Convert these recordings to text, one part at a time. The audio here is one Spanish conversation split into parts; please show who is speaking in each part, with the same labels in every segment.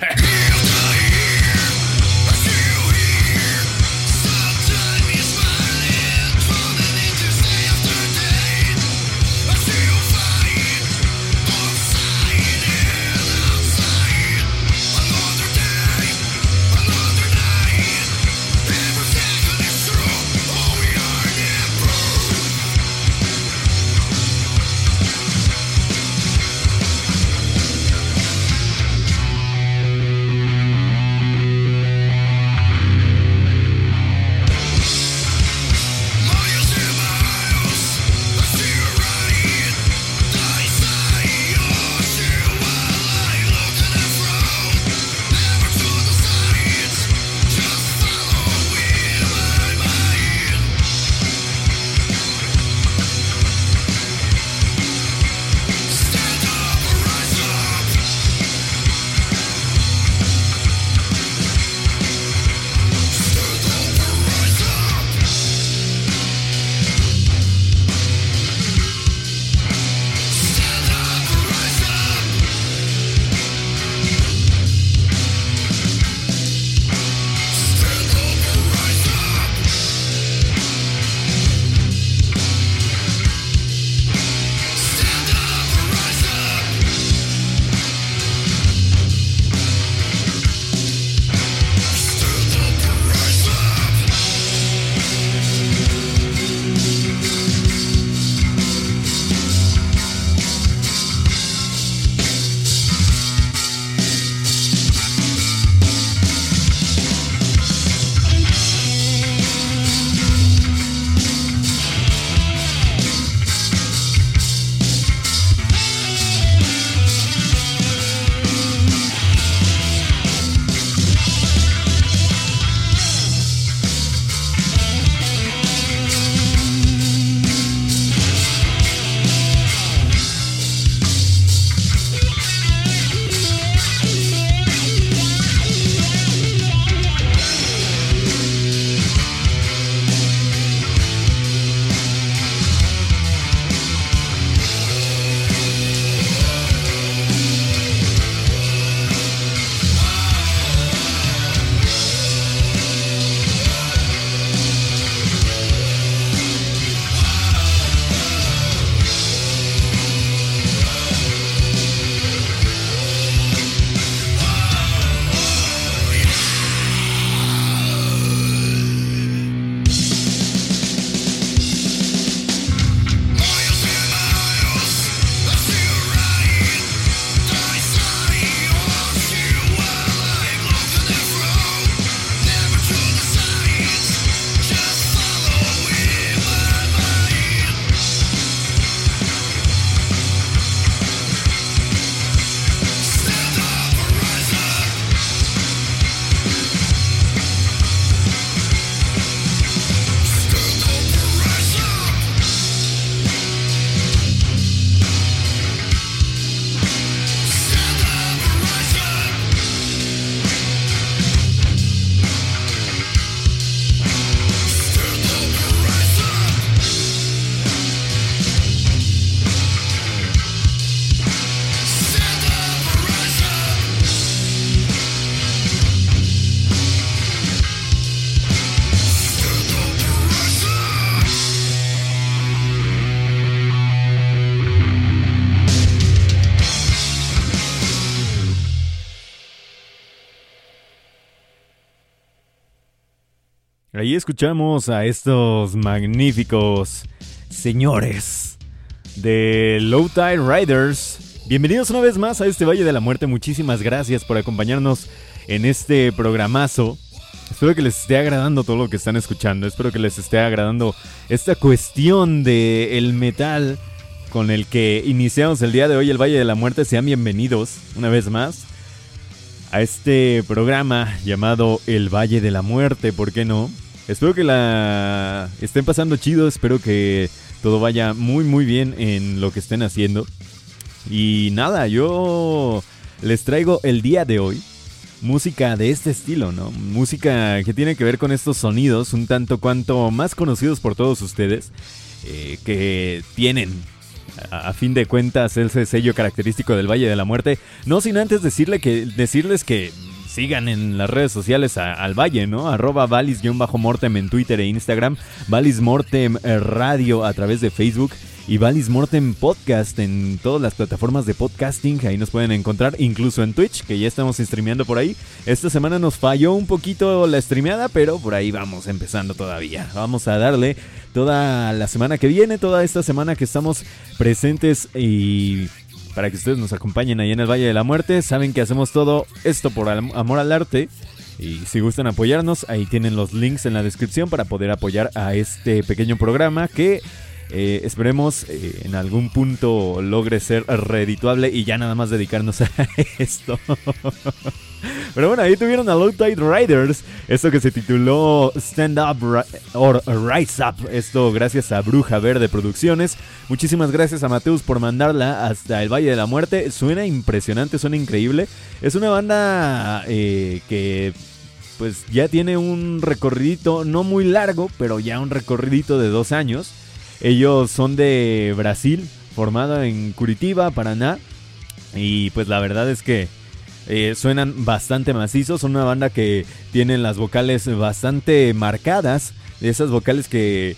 Speaker 1: Heh Ahí escuchamos a estos magníficos señores de Low Tide Riders. Bienvenidos una vez más a este Valle de la Muerte. Muchísimas gracias por acompañarnos en este programazo. Espero que les esté agradando todo lo que están escuchando. Espero que les esté agradando esta cuestión de metal con el que iniciamos el día de hoy el Valle de la Muerte. Sean bienvenidos una vez más
Speaker 2: a este programa llamado El Valle de la Muerte, ¿por qué no? Espero que la estén pasando chido, espero que todo vaya muy muy bien en lo que estén haciendo. Y nada, yo les traigo el día de hoy música de este estilo, ¿no? Música que tiene que ver con estos sonidos un tanto cuanto más conocidos por todos ustedes, eh, que tienen a fin de cuentas ese sello característico del Valle de la Muerte. No sin antes decirle que, decirles que sigan en las redes sociales al Valle, ¿no? Arroba Valis-Mortem en Twitter e Instagram, Valis Mortem Radio a través de Facebook y Valis Mortem Podcast en todas las plataformas de podcasting. Ahí nos pueden encontrar, incluso en Twitch, que ya estamos streameando por ahí. Esta semana nos falló un poquito la streameada, pero por ahí vamos empezando todavía. Vamos a darle toda la semana que viene, toda esta semana que estamos presentes y para que ustedes nos acompañen ahí en el Valle de la Muerte. Saben que hacemos todo esto por amor al arte. Y si gustan apoyarnos, ahí tienen los links en la descripción para poder apoyar a este pequeño programa que eh, esperemos eh, en algún punto logre ser redituable y ya nada más dedicarnos a esto. Pero bueno, ahí tuvieron a Low Tide Riders, esto que se tituló Stand Up or Rise Up. Esto gracias a Bruja Verde Producciones. Muchísimas gracias a Mateus por mandarla hasta el Valle de la Muerte. Suena impresionante, suena increíble. Es una banda eh, que pues ya tiene un recorridito, no muy largo, pero ya un recorridito de dos años. Ellos son de Brasil, formado en Curitiba, Paraná. Y pues la verdad es que eh, suenan bastante macizos. Son una banda que tienen las vocales bastante marcadas. Esas vocales que,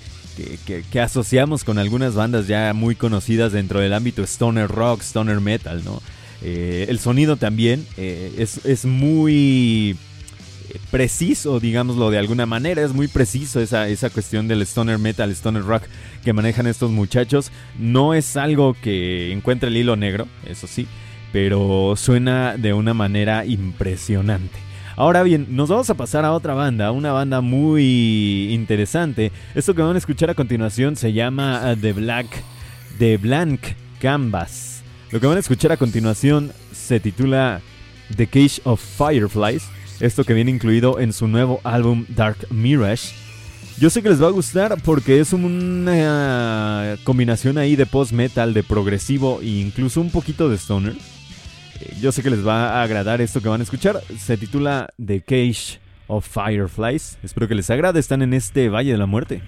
Speaker 2: que, asociamos con algunas bandas ya muy conocidas dentro del ámbito stoner rock, stoner metal, ¿no? Eh, el sonido también eh, es, es, muy preciso, digámoslo de alguna manera. Es muy preciso esa, esa cuestión del stoner metal, stoner rock que manejan estos muchachos. No es algo que encuentre el hilo negro, eso sí pero suena de una manera impresionante. Ahora bien, nos vamos a pasar a otra banda, una banda muy interesante. Esto que van a escuchar a continuación se llama uh, The Black, The Blank Canvas. Lo que van a escuchar a continuación se titula The Cage of Fireflies. Esto que viene incluido en su nuevo álbum Dark Mirage. Yo sé que les va a gustar porque es una combinación ahí de post metal, de progresivo e incluso un poquito de stoner. Yo sé que les va a agradar esto que van a escuchar. Se titula The Cage of Fireflies. Espero que les agrade. Están en este Valle de la Muerte.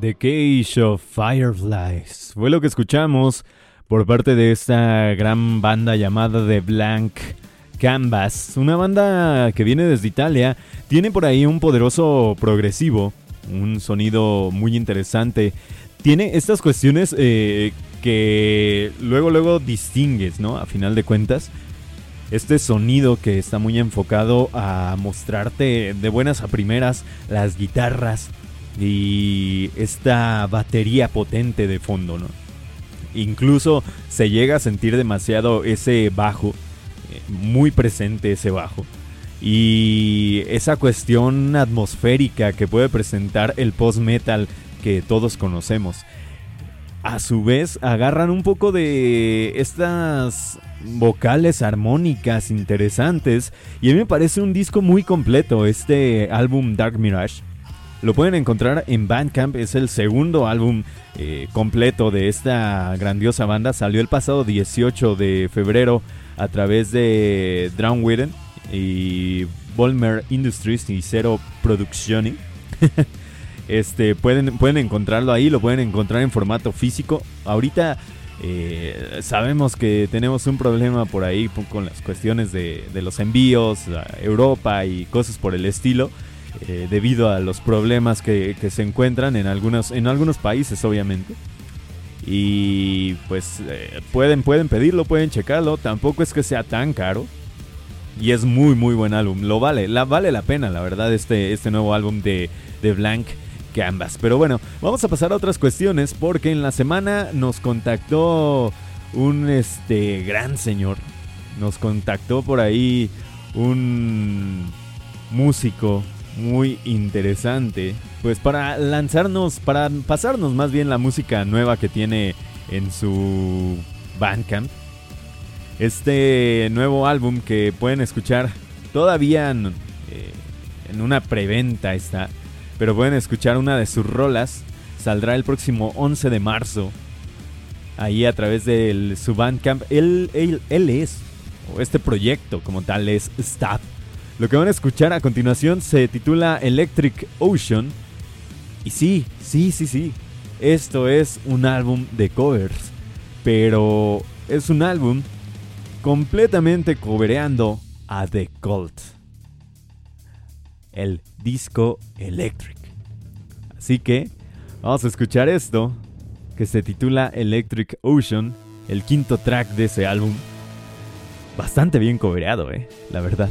Speaker 2: The Cage of Fireflies. Fue lo que escuchamos por parte de esta gran banda llamada The Blank Canvas. Una banda que viene desde Italia. Tiene por ahí un poderoso progresivo. Un sonido muy interesante. Tiene estas cuestiones eh, que luego, luego distingues, ¿no? A final de cuentas. Este sonido que está muy enfocado a mostrarte de buenas a primeras las guitarras y esta batería potente de fondo, ¿no? Incluso se llega a sentir demasiado ese bajo, eh, muy presente ese bajo. Y esa cuestión atmosférica que puede presentar el post-metal que todos conocemos. A su vez, agarran un poco de estas vocales armónicas interesantes. Y a mí me parece un disco muy completo, este álbum Dark Mirage. Lo pueden encontrar en Bandcamp, es el segundo álbum eh, completo de esta grandiosa banda. Salió el pasado 18 de febrero a través de Drown Witten y Volmer Industries y Zero Production. este, pueden, pueden encontrarlo ahí, lo pueden encontrar en formato físico. Ahorita eh, sabemos que tenemos un problema por ahí con las cuestiones de, los envíos Europa y cosas por el estilo. Eh, debido a los problemas que, se encuentran en algunos, en algunos países, obviamente. Y pues eh, pueden, pueden pedirlo, pueden checarlo. Tampoco es que sea tan caro. Y es muy, muy buen álbum. Lo vale, la, vale la pena, la verdad, este, este nuevo álbum de, de Blank Canvas. Pero bueno, vamos a pasar a otras cuestiones porque en la semana nos contactó un este gran señor. Nos contactó por ahí un músico muy interesante. Pues para lanzarnos, para pasarnos más bien la música nueva que tiene en su Bandcamp. Este nuevo álbum que pueden escuchar todavía en, eh, una preventa está. Pero pueden escuchar una de sus rolas. Saldrá el próximo 11 de marzo. Ahí a través de su Bandcamp. Él, él, él es, o este proyecto como tal es Stop lo que van a escuchar a continuación se titula Electric Ocean. Y sí, sí, sí, sí. Esto es un álbum de covers. Pero es un álbum completamente covereando a The Cult. El disco Electric. Así que vamos a escuchar esto que se titula Electric Ocean, el quinto track de ese álbum. Bastante bien cobereado, eh, la verdad.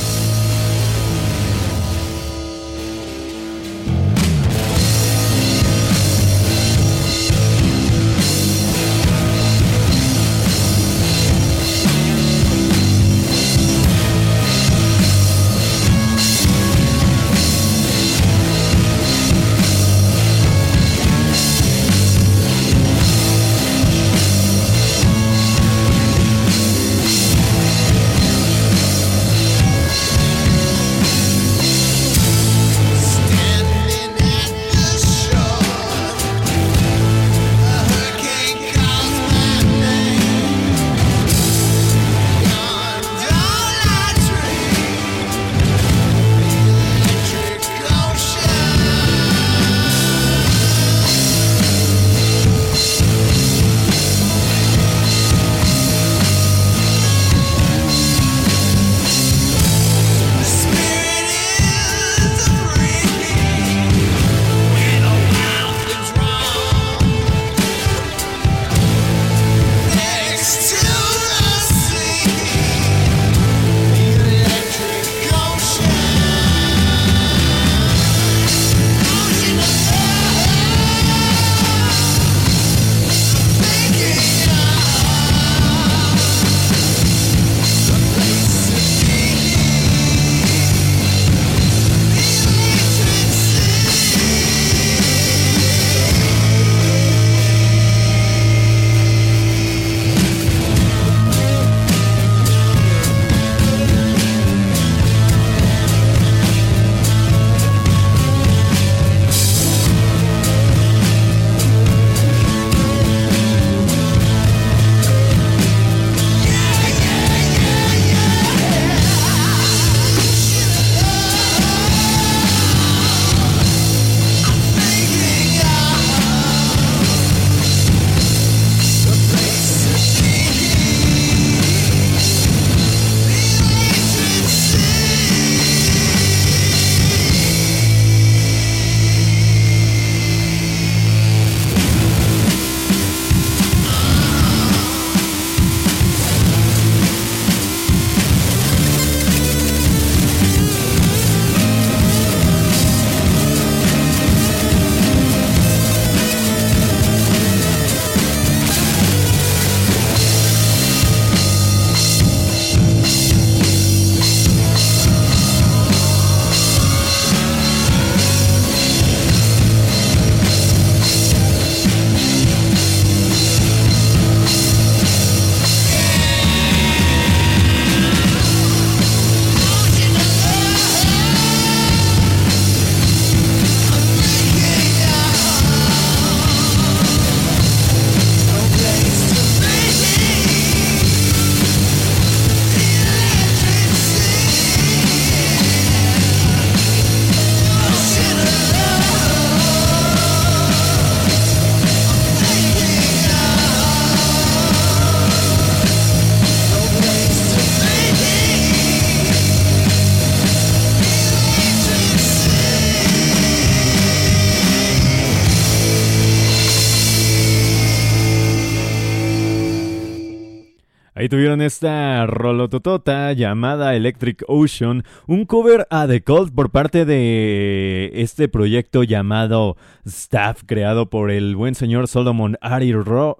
Speaker 2: Esta rolototota llamada Electric Ocean, un cover a The Cult por parte de este proyecto llamado Staff, creado por el buen señor Solomon Ari Ro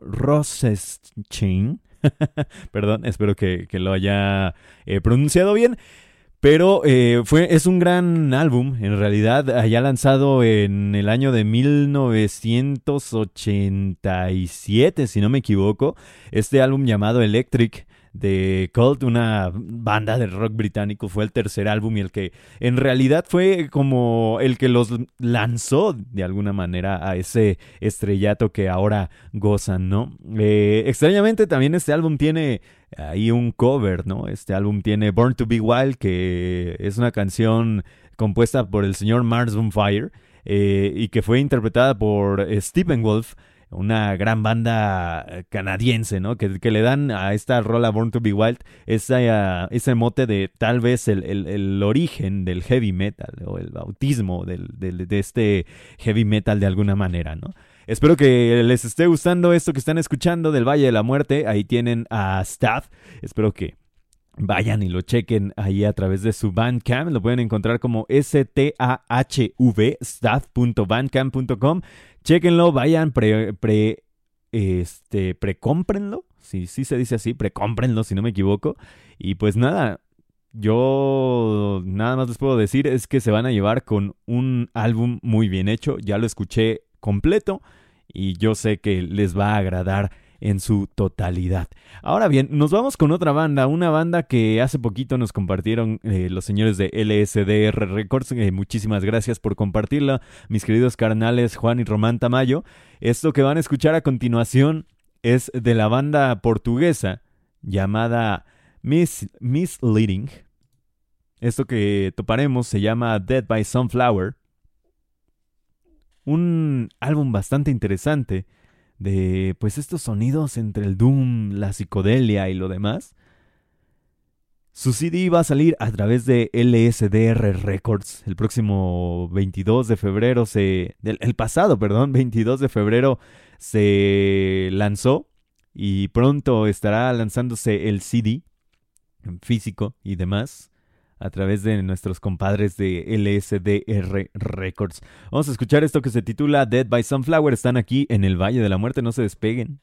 Speaker 2: Perdón, espero que, lo haya eh, pronunciado bien. Pero eh, fue, es un gran álbum, en realidad, allá lanzado en el año de 1987, si no me equivoco. Este álbum llamado Electric de Cult, una banda de rock británico, fue el tercer álbum y el que en realidad fue como el que los lanzó de alguna manera a ese estrellato que ahora gozan, ¿no? Eh, extrañamente también este álbum tiene hay un cover, ¿no? Este álbum tiene Born to Be Wild, que es una canción compuesta por el señor Mars Bonfire eh, y que fue interpretada por Stephen Wolf, una gran banda canadiense, ¿no? Que, le dan a esta rola Born to Be Wild ese mote de tal vez el, origen del heavy metal o el bautismo de este heavy metal de alguna manera, ¿no? Espero que les esté gustando esto que están escuchando del Valle de la Muerte. Ahí tienen a Staff. Espero que vayan y lo chequen ahí a través de su Bandcamp. Lo pueden encontrar como S-T-A-H-V, staff.bandcamp.com. Chequenlo, vayan, pre, pre, este, precómprenlo. Sí, sí se dice así, precómprenlo si no me equivoco. Y pues nada, yo nada más les puedo decir es que se van a llevar con un álbum muy bien hecho. Ya lo escuché completo y yo sé que les va a agradar en su totalidad. Ahora bien, nos vamos con otra banda, una banda que hace poquito nos compartieron eh, los señores de LSDR Records. Eh, muchísimas gracias por compartirla, mis queridos carnales Juan y Román Tamayo. Esto que van a escuchar a continuación es de la banda portuguesa llamada Miss Misleading. Esto que toparemos se llama Dead by Sunflower un álbum bastante interesante de pues estos sonidos entre el doom, la psicodelia y lo demás. Su CD va a salir a través de LSDR Records el próximo 22 de febrero se el, pasado, perdón, 22 de febrero se lanzó y pronto estará lanzándose el CD físico y demás a través de nuestros compadres de LSDR Records. Vamos a escuchar esto que se titula Dead by Sunflower. Están aquí en el Valle de la Muerte, no se despeguen.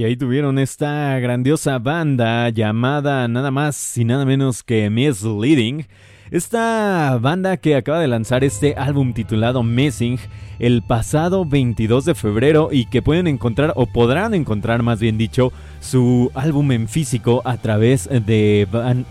Speaker 2: Y ahí tuvieron esta grandiosa banda llamada nada más y nada menos que Misleading. Esta banda que acaba de lanzar este álbum titulado Missing el pasado 22 de febrero y que pueden encontrar o podrán encontrar más bien dicho su álbum en físico a través de,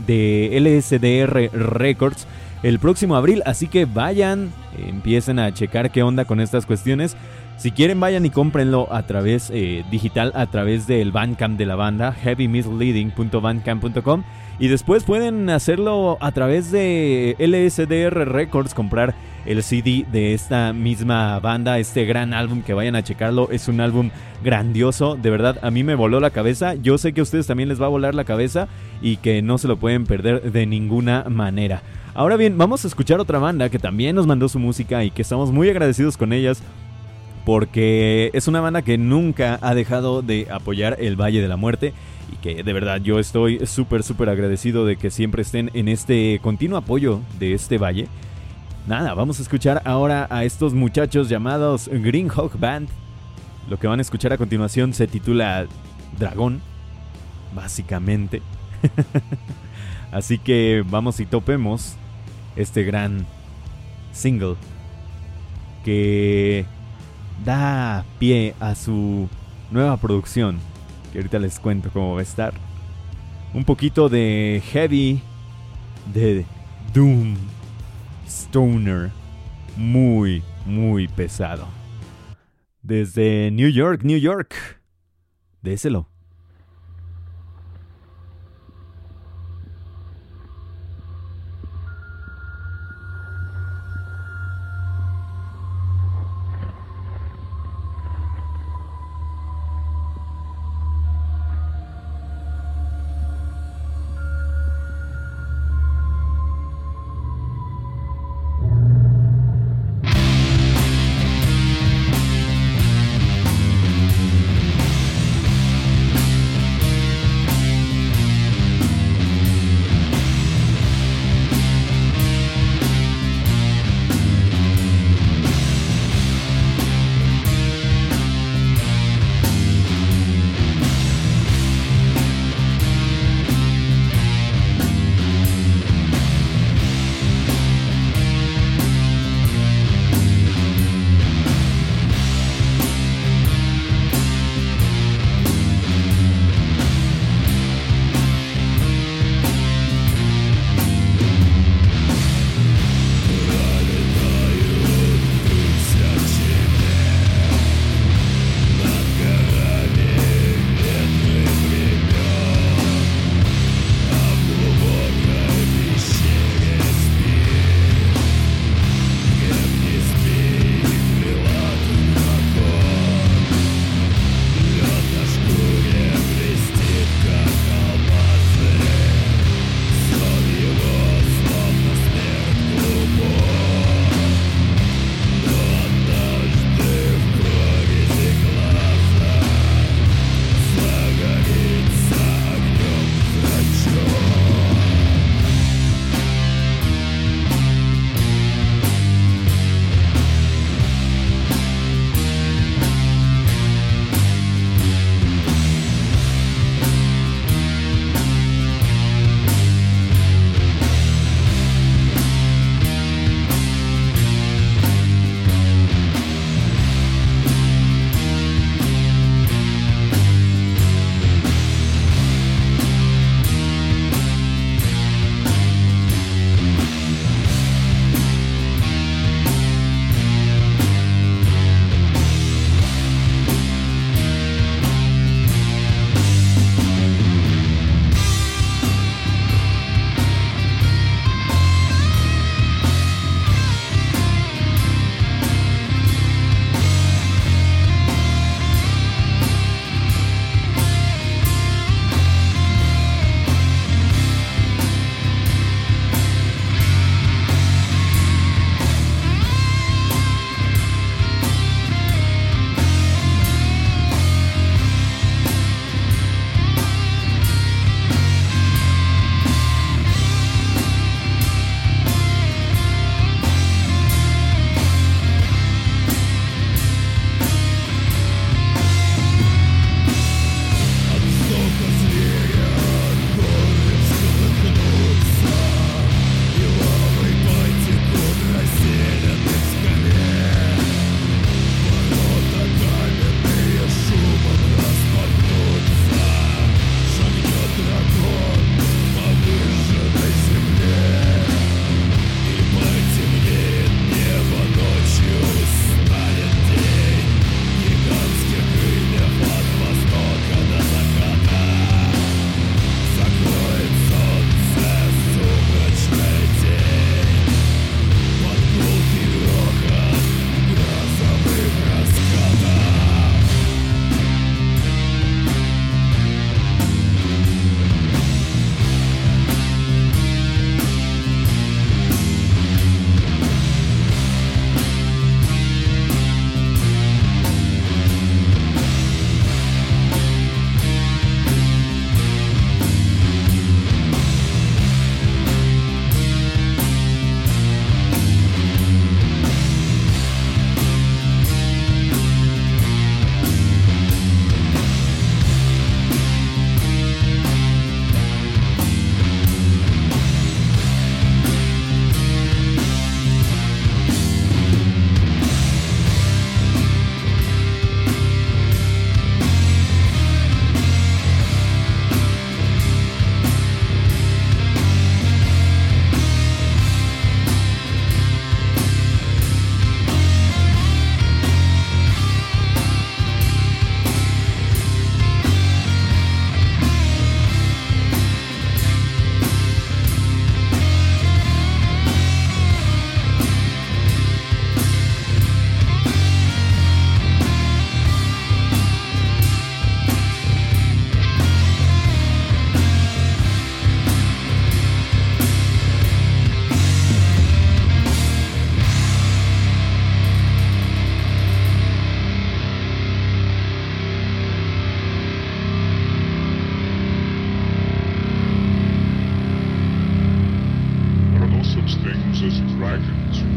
Speaker 2: de LSDR Records el próximo abril. Así que vayan, empiecen a checar qué onda con estas cuestiones. Si quieren, vayan y cómprenlo a través eh, digital, a través del Bandcamp de la banda, heavymisleading.bandcamp.com. Y después pueden hacerlo a través de LSDR Records, comprar el CD de esta misma banda, este gran álbum, que vayan a checarlo. Es un álbum grandioso, de verdad, a mí me voló la cabeza. Yo sé que a ustedes también les va a volar la cabeza y que no se lo pueden perder de ninguna manera. Ahora bien, vamos a escuchar otra banda que también nos mandó su música y que estamos muy agradecidos con ellas porque es una banda que nunca ha dejado de apoyar el Valle de la Muerte y que de verdad yo estoy súper, súper agradecido de que siempre estén en este continuo apoyo de este valle. Nada, vamos a escuchar ahora a estos muchachos llamados Green Hawk Band. Lo que van a escuchar a continuación se titula Dragón, básicamente. Así que vamos y topemos este gran single que da pie a su nueva producción, que ahorita les cuento cómo va a estar. Un poquito de heavy, de doom, stoner, muy, muy pesado. Desde New York, New York. Déselo.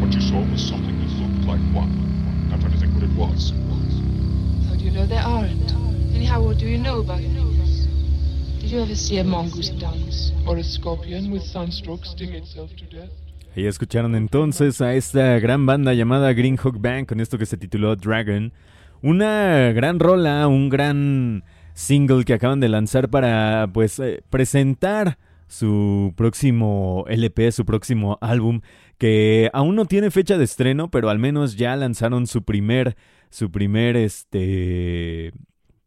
Speaker 3: What you saw was something that looked like one. To think what it was.
Speaker 4: How do you know there aren't? Anyhow, what do you know about Venus? Did you ever see a mongoose dance?
Speaker 3: Or a scorpion with sunstroke sting itself to death?
Speaker 2: Ahí escucharon entonces a esta gran banda llamada Green Hook Band con esto que se tituló Dragon. Una gran rola, un gran single que acaban de lanzar para pues eh, presentar su próximo LP, su próximo álbum, que aún no tiene fecha de estreno, pero al menos ya lanzaron su primer, su primer, este,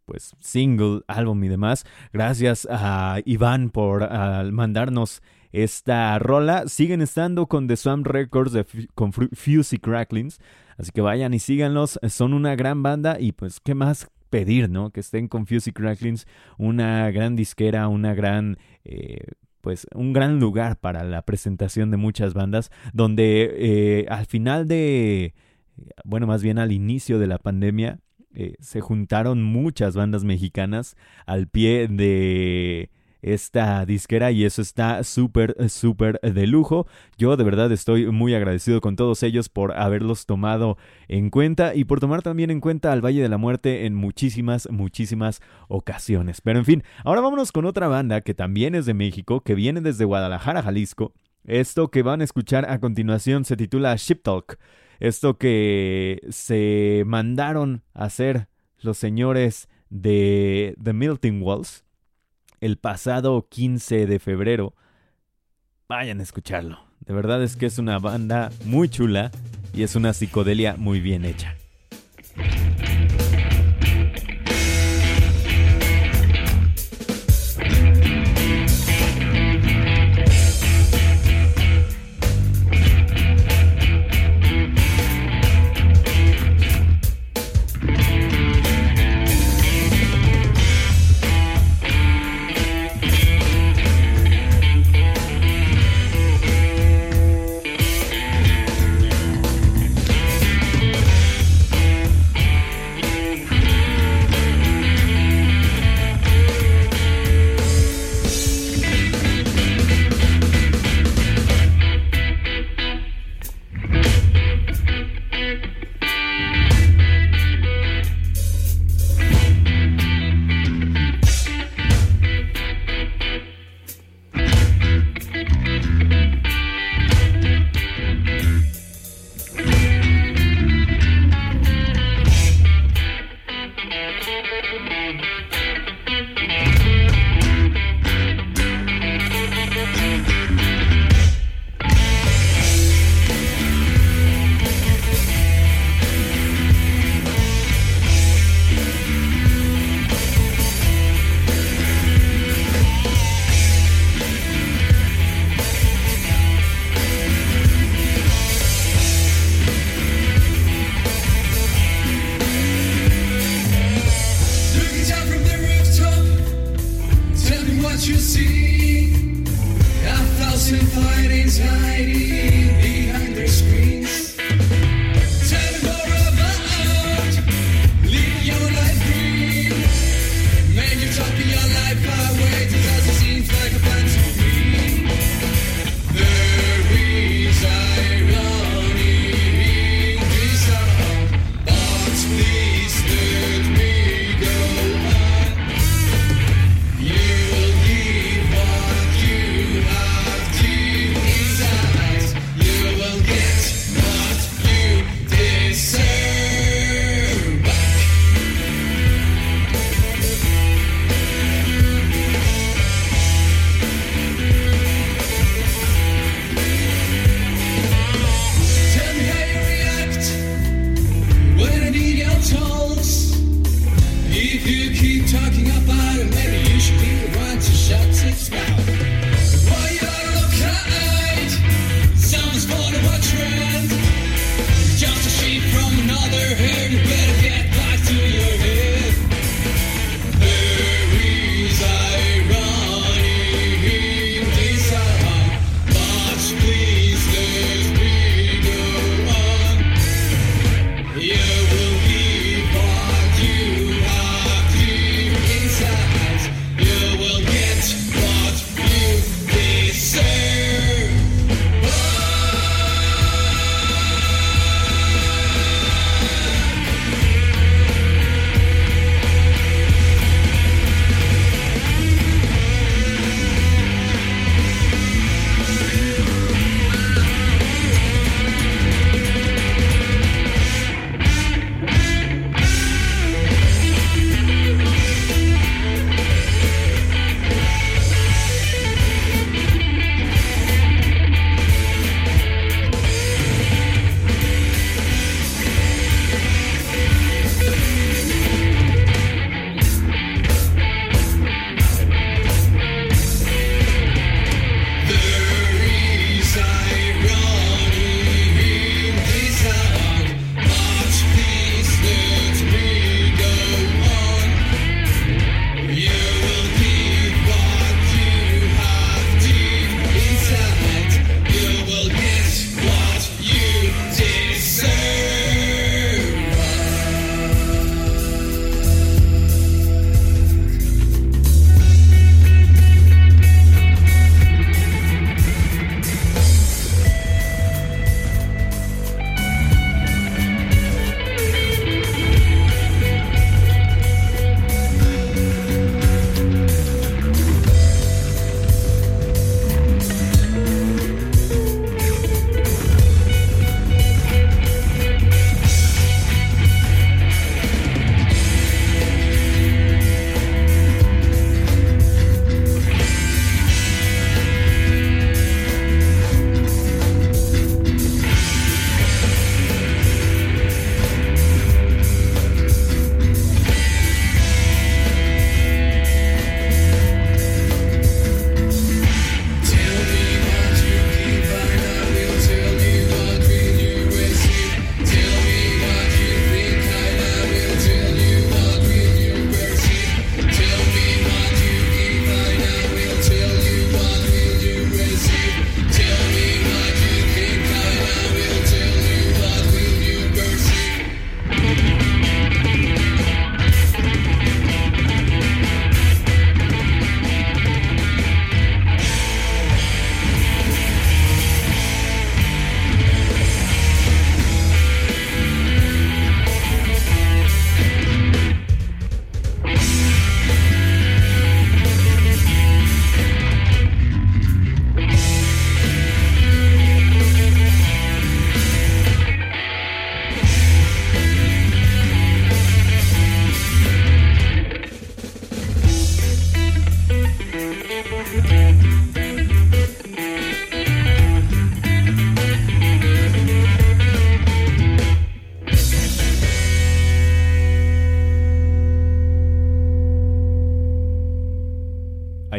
Speaker 2: pues, single, álbum y demás. Gracias a Iván por mandarnos esta rola. Siguen estando con The Swamp Records, de, con Fusey Cracklings. Así que vayan y síganlos. Son una gran banda y pues, ¿qué más pedir, no? Que estén con Fusey Cracklings, una gran disquera, una gran... Eh, pues un gran lugar para la presentación de muchas bandas, donde eh, al final de, bueno, más bien al inicio de la pandemia, eh, se juntaron muchas bandas mexicanas al pie de esta disquera y eso está súper, súper de lujo. Yo de verdad estoy muy agradecido con todos ellos por haberlos tomado en cuenta y por tomar también en cuenta al Valle de la Muerte en muchísimas, muchísimas ocasiones. Pero en fin, ahora vámonos con otra banda que también es de México, que viene desde Guadalajara, Jalisco. Esto que van a escuchar a continuación se titula Ship Talk. Esto que se mandaron a hacer los señores de The Melting Walls el pasado 15 de febrero. Vayan a escucharlo. De verdad es que es una banda muy chula y es una psicodelia muy bien hecha.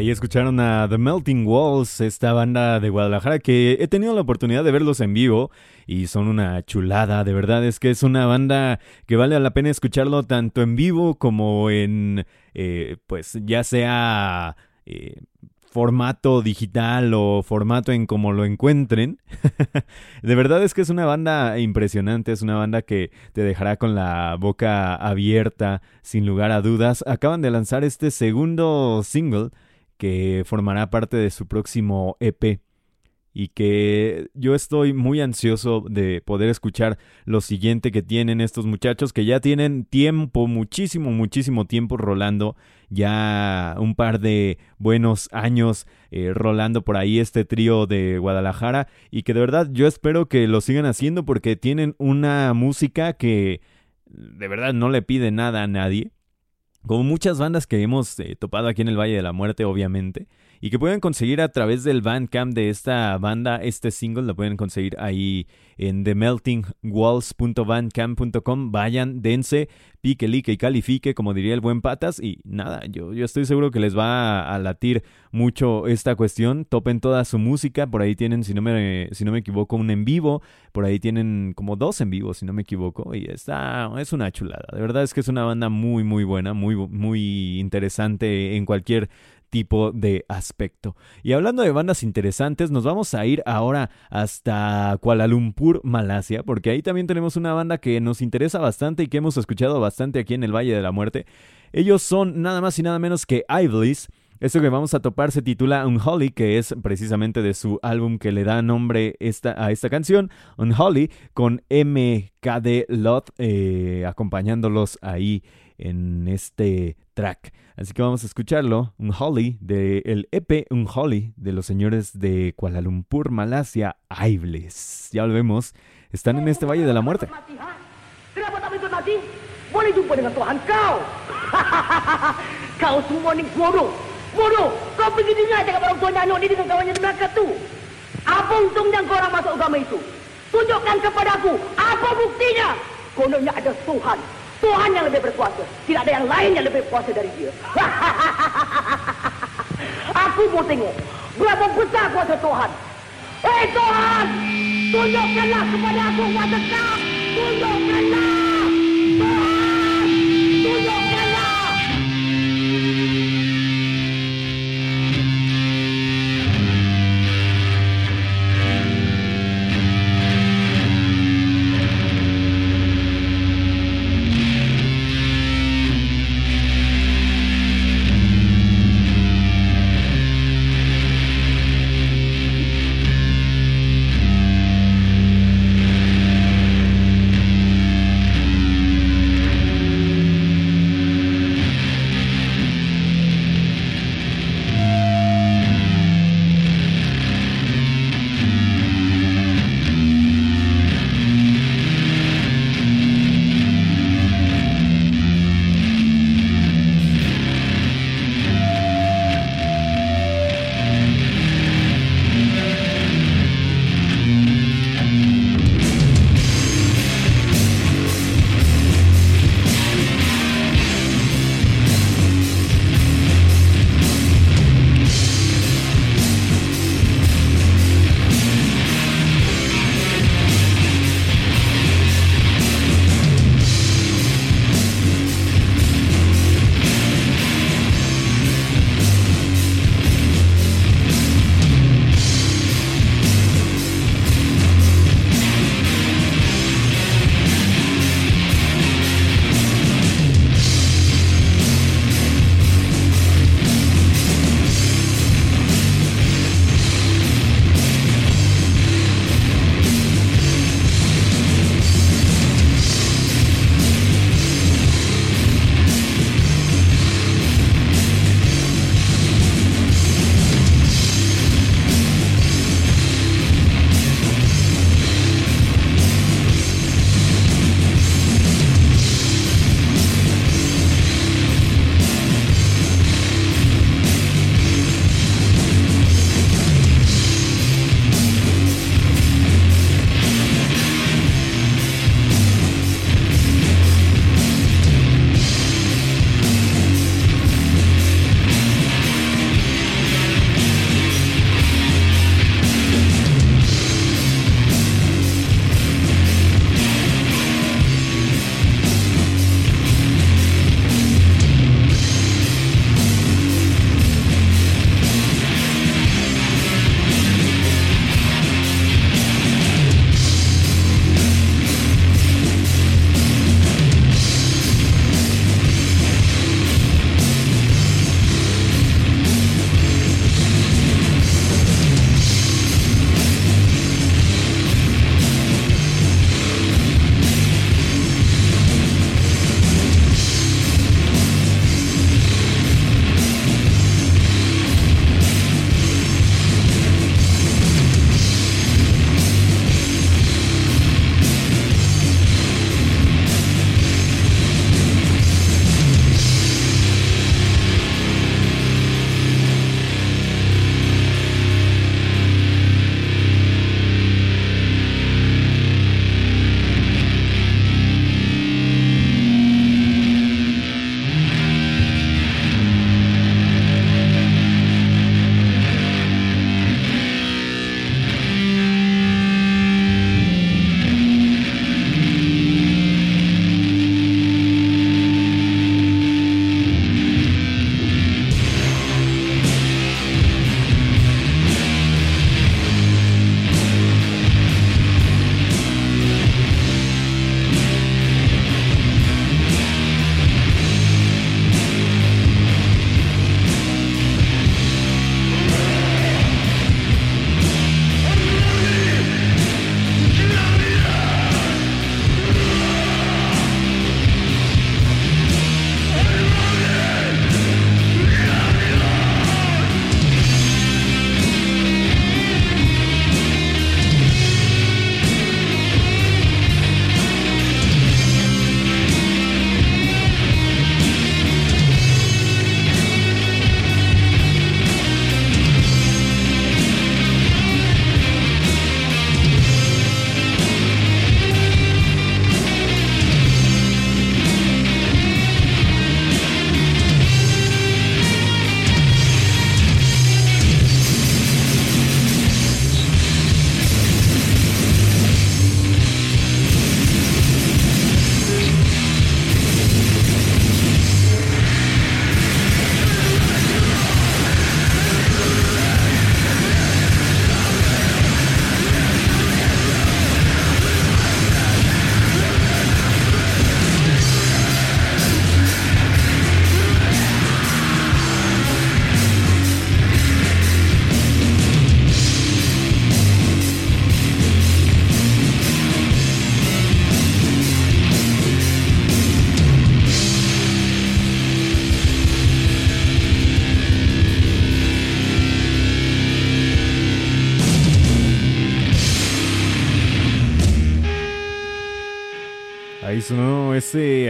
Speaker 2: Ahí escucharon a The Melting Walls, esta banda de Guadalajara que he tenido la oportunidad de verlos en vivo y son una chulada, de verdad es que es una banda que vale la pena escucharlo tanto en vivo como en, eh, pues ya sea eh, formato digital o formato en como lo encuentren. de verdad es que es una banda impresionante, es una banda que te dejará con la boca abierta, sin lugar a dudas. Acaban de lanzar este segundo single que formará parte de su próximo EP y que yo estoy muy ansioso de poder escuchar lo siguiente que tienen estos muchachos que ya tienen tiempo, muchísimo, muchísimo tiempo rolando, ya un par de buenos años eh, rolando por ahí este trío de Guadalajara y que de verdad yo espero que lo sigan haciendo porque tienen una música que de verdad no le pide nada a nadie como muchas bandas que hemos eh, topado aquí en el Valle de la Muerte, obviamente, y que pueden conseguir a través del Bandcamp de esta banda, este single lo pueden conseguir ahí en themeltingwalls.bandcamp.com. Vayan, dense, pique, like y califique, como diría el buen Patas. Y nada, yo, yo estoy seguro que les va a, latir mucho esta cuestión. Topen toda su música. Por ahí tienen, si no, me, si no me equivoco, un en vivo. Por ahí tienen como dos en vivo, si no me equivoco. Y está, es una chulada. De verdad es que es una banda muy, muy buena, muy, muy interesante en cualquier tipo de aspecto. Y hablando de bandas interesantes, nos vamos a ir ahora hasta Kuala Lumpur, Malasia, porque ahí también tenemos una banda que nos interesa bastante y que hemos escuchado bastante aquí en el Valle de la Muerte. Ellos son nada más y nada menos que Iblis. Esto que vamos a topar se titula Unholy, que es precisamente de su álbum que le da nombre esta, a esta canción, Unholy, con MKD Lot eh, acompañándolos ahí en este track. Así que vamos a escucharlo, un Holly del EP Un Holly de los señores de Kuala Lumpur, Malasia, Aibles. Ya lo vemos, están en este Valle de la Muerte.
Speaker 5: Tuhan yang lebih berkuasa. Tidak ada yang lain yang lebih berkuasa dari dia. Aku mau tengok berapa besar kuasa Tuhan. Hei Tuhan, tunjukkanlah kepada aku kuasa kau. Tunjukkanlah.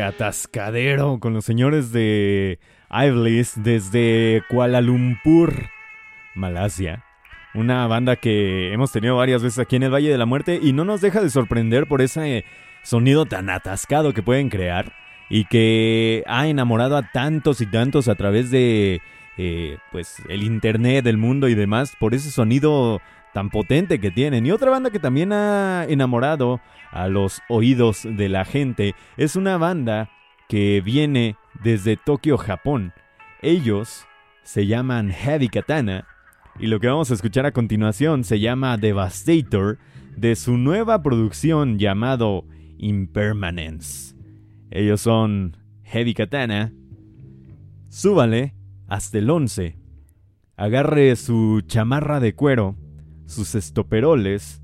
Speaker 1: Atascadero con los señores de Iblis desde Kuala Lumpur, Malasia. Una banda que hemos tenido varias veces aquí en el Valle de la Muerte y no nos deja de sorprender por ese sonido tan atascado que pueden crear y que ha enamorado a tantos y tantos a través de eh, pues el internet, del mundo y demás por ese sonido tan potente que tienen. Y otra banda que también ha enamorado a los oídos de la gente es una banda que viene desde Tokio, Japón. Ellos se llaman Heavy Katana y lo que vamos a escuchar a continuación se llama Devastator de su nueva producción llamado Impermanence. Ellos son Heavy Katana. Súbale hasta el 11. Agarre su chamarra de cuero, sus estoperoles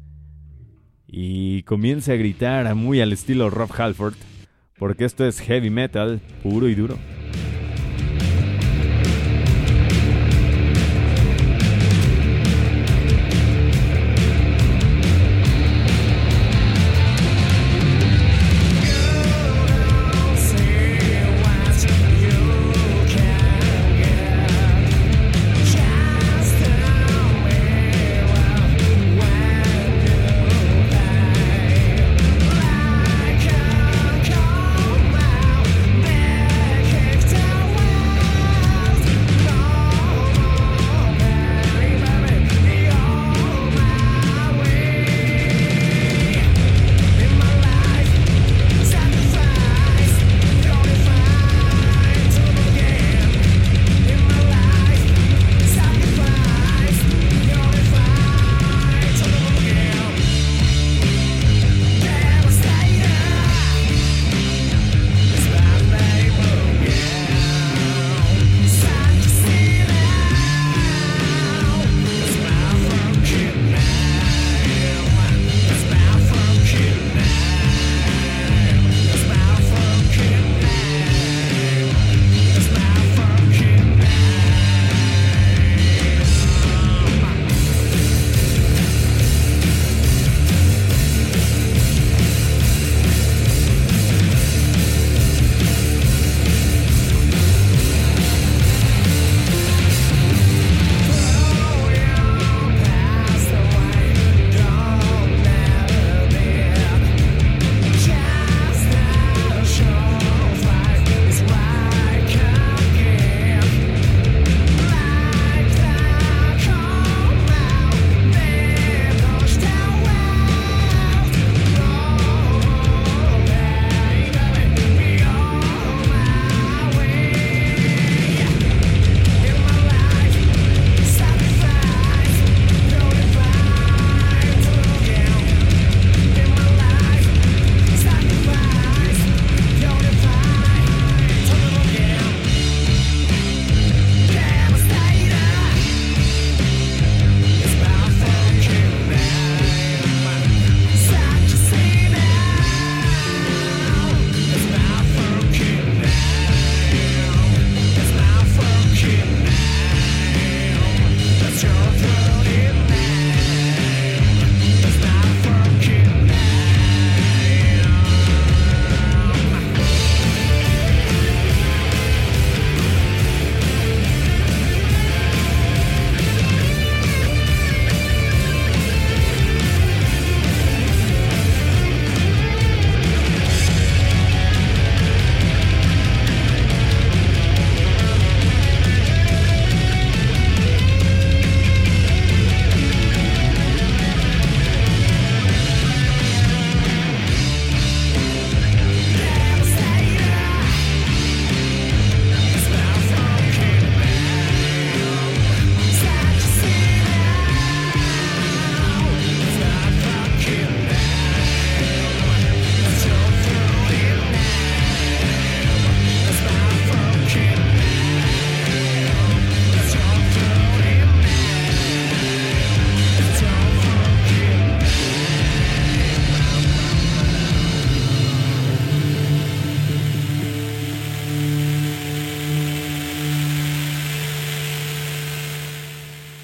Speaker 1: y comience a gritar muy al estilo Rob Halford, porque esto es heavy metal puro y duro.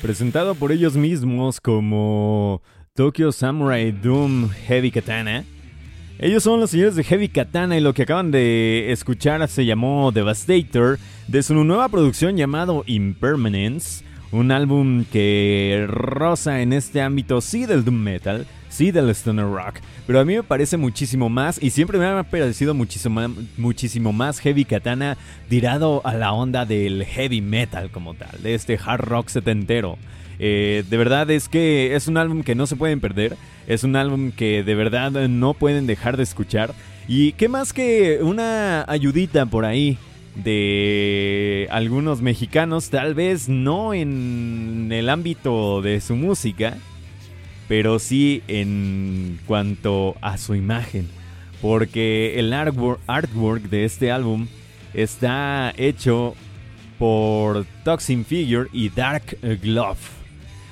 Speaker 1: Presentado por ellos mismos como Tokyo Samurai Doom Heavy Katana.
Speaker 2: Ellos son los señores de Heavy Katana y lo que acaban de escuchar se llamó Devastator de su nueva producción llamado Impermanence, un álbum que roza en este ámbito sí del doom metal, sí del stoner rock, pero a mí me parece muchísimo más y siempre me ha parecido muchísimo, muchísimo más Heavy Katana tirado a la onda del heavy metal como tal, de este hard rock setentero. Eh, de verdad es que es un álbum que no se pueden perder. Es un álbum que de verdad no pueden dejar de escuchar. Y qué más que una ayudita por ahí de algunos mexicanos, tal vez no en el ámbito de su música, pero sí en cuanto a su imagen. Porque el artwork, de este álbum está hecho por Toxin Figure y Dark Glove.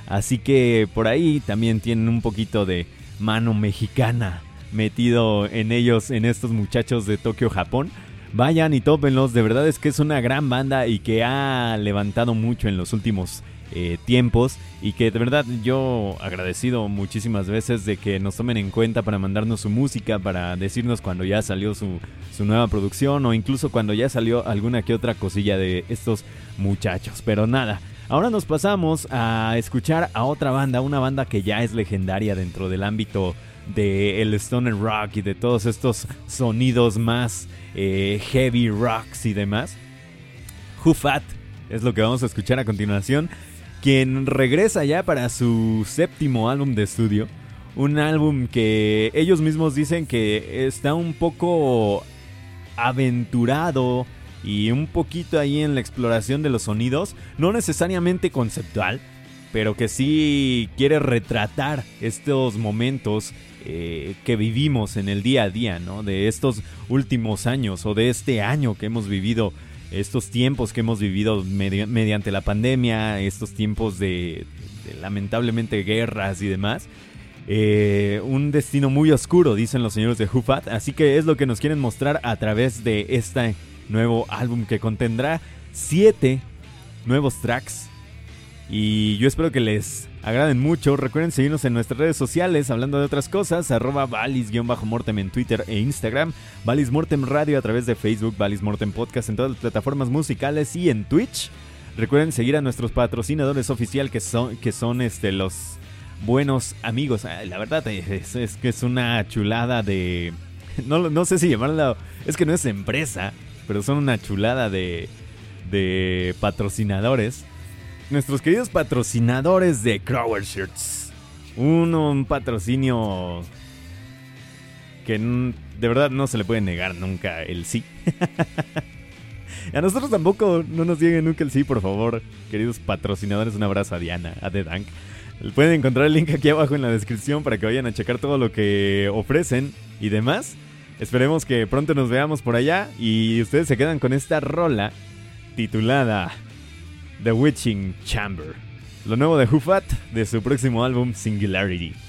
Speaker 2: Así que por ahí también tienen un poquito de mano mexicana metido en ellos, en estos muchachos de Tokio, Japón. Vayan y tópenlos, de verdad es que es una gran banda y que ha levantado mucho en los últimos eh, tiempos y que de verdad yo agradecido muchísimas veces de que nos tomen en cuenta para mandarnos su música, para decirnos cuando ya salió su, su nueva producción o incluso cuando ya salió alguna que otra cosilla de estos muchachos. Pero nada, Ahora nos pasamos a escuchar a otra banda, una banda que ya es legendaria dentro del ámbito del stoner rock y de todos estos sonidos más eh, heavy rocks y demás. Who Fat es lo que vamos a escuchar a continuación, quien regresa ya para su séptimo álbum de estudio. Un álbum que ellos mismos dicen que está un poco aventurado, y un poquito ahí en la exploración de los sonidos, no necesariamente conceptual, pero que sí quiere retratar estos momentos eh, que vivimos en el día a día, ¿no? De estos últimos años o de este año que hemos vivido, estos tiempos que hemos vivido mediante la pandemia, estos tiempos de, lamentablemente guerras y demás. Eh, un destino muy oscuro, dicen los señores de Hufat, así que es lo que nos quieren mostrar a través de esta nuevo álbum que contendrá 7 nuevos tracks. Y yo espero que les agraden mucho. Recuerden seguirnos en nuestras redes sociales hablando de otras cosas. Arroba Valis-Mortem en Twitter e Instagram. Valis Mortem Radio a través de Facebook. Valis Mortem Podcast en todas las plataformas musicales y en Twitch. Recuerden seguir a nuestros patrocinadores oficial que son, que son este, los buenos amigos. La verdad es, es que es una chulada de... No, no sé si llamarla... Es que no es empresa pero son una chulada de, de patrocinadores. Nuestros queridos patrocinadores de Crower Shirts. un patrocinio que de verdad no se le puede negar nunca el sí. a nosotros tampoco no nos lleguen nunca el sí, por favor. Queridos patrocinadores, un abrazo a Diana, a The Dank. Pueden encontrar el link aquí abajo en la descripción para que vayan a checar todo lo que ofrecen y demás. Esperemos que pronto nos veamos por allá y ustedes se quedan con esta rola titulada The Witching Chamber, lo nuevo de Hufat de su próximo álbum Singularity.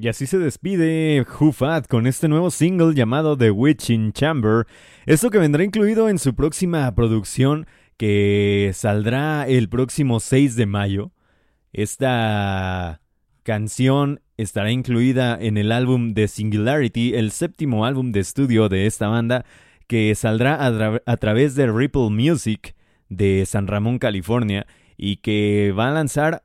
Speaker 2: Y así se despide Hufat con este nuevo single llamado The Witching Chamber. Esto que vendrá incluido en su próxima producción que saldrá el próximo 6 de mayo. Esta canción estará incluida en el álbum The Singularity, el séptimo álbum de estudio de esta banda, que saldrá a, a través de Ripple Music de San Ramón, California, y que va a lanzar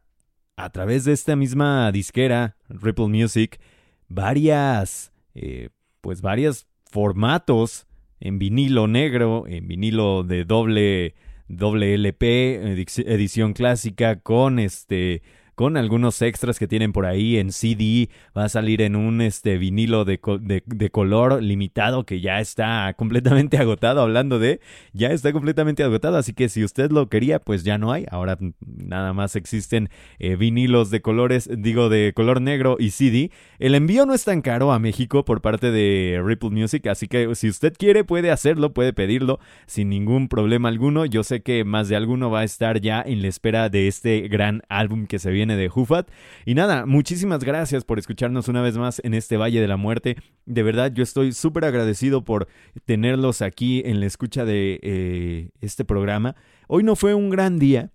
Speaker 2: a través de esta misma disquera, Ripple Music, varias, eh, pues varios formatos en vinilo negro, en vinilo de doble, doble LP, edición clásica, con este con algunos extras que tienen por ahí en CD. Va a salir en un este, vinilo de, de, color limitado que ya está completamente agotado. Hablando de, ya está completamente agotado. Así que si usted lo quería, pues ya no hay. Ahora nada más existen eh, vinilos de colores, digo, de color negro y CD. El envío no es tan caro a México por parte de Ripple Music. Así que si usted quiere, puede hacerlo, puede pedirlo sin ningún problema alguno. Yo sé que más de alguno va a estar ya en la espera de este gran álbum que se viene de Hufat. Y nada, muchísimas gracias por escucharnos una vez más en este Valle de la Muerte. De verdad, yo estoy súper agradecido por tenerlos aquí en la escucha de eh, este programa. Hoy no fue un gran día,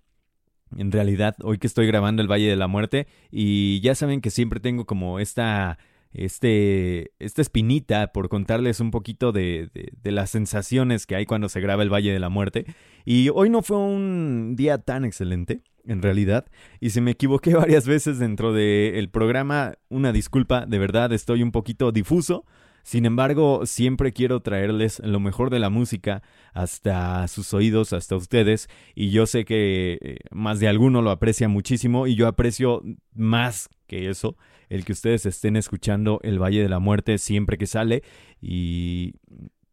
Speaker 2: en realidad, hoy que estoy grabando el Valle de la Muerte y ya saben que siempre tengo como esta este, esta espinita por contarles un poquito de, de, las sensaciones que hay cuando se graba el Valle de la Muerte. Y hoy no fue un día tan excelente, en realidad, y si me equivoqué varias veces dentro del programa, una disculpa, de verdad estoy un poquito difuso. Sin embargo, siempre quiero traerles lo mejor de la música hasta sus oídos, hasta ustedes, y yo sé que eh, más de alguno lo aprecia muchísimo y yo aprecio más que eso el que ustedes estén escuchando El Valle de la Muerte siempre que sale y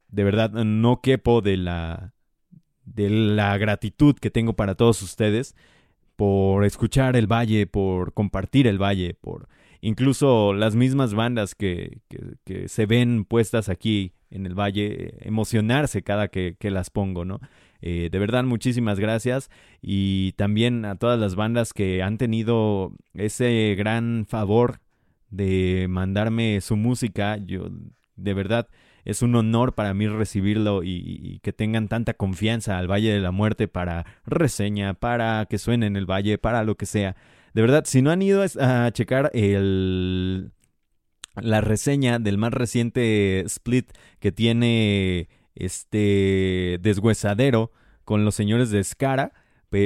Speaker 2: de verdad no quepo de la de la gratitud que tengo para todos ustedes por escuchar el valle, por compartir el valle, por incluso las mismas bandas que, que, se ven puestas aquí en el valle, emocionarse cada que, que las pongo, ¿no? Eh, de verdad, muchísimas gracias. Y también a todas las bandas que han tenido ese gran favor de mandarme su música. Yo, de verdad, es un honor para mí recibirlo y, que tengan tanta confianza al Valle de la Muerte para reseña, para que suene en el Valle, para lo que sea. De verdad, si no han ido a checar el, la reseña del más reciente split que tiene este deshuesadero con los señores de Scara,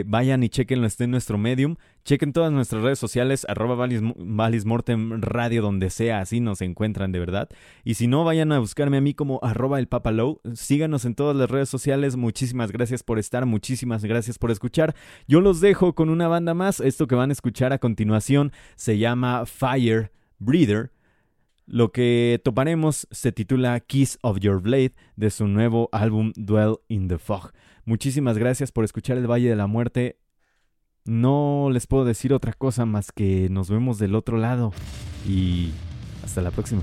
Speaker 2: vayan y chequenlo, esté en nuestro medium. Chequen todas nuestras redes sociales, arroba Valis Mortem Radio, donde sea, así nos encuentran de verdad. Y si no, vayan a buscarme a mí como arroba el Papalow. Síganos en todas las redes sociales. Muchísimas gracias por estar, muchísimas gracias por escuchar. Yo los dejo con una banda más. Esto que van a escuchar a continuación se llama Fire Breather. Lo que toparemos se titula Kiss of Your Blade de su nuevo álbum Dwell in the Fog. Muchísimas gracias por escuchar El Valle de la Muerte. No les puedo decir otra cosa más que nos vemos del otro lado y hasta la próxima.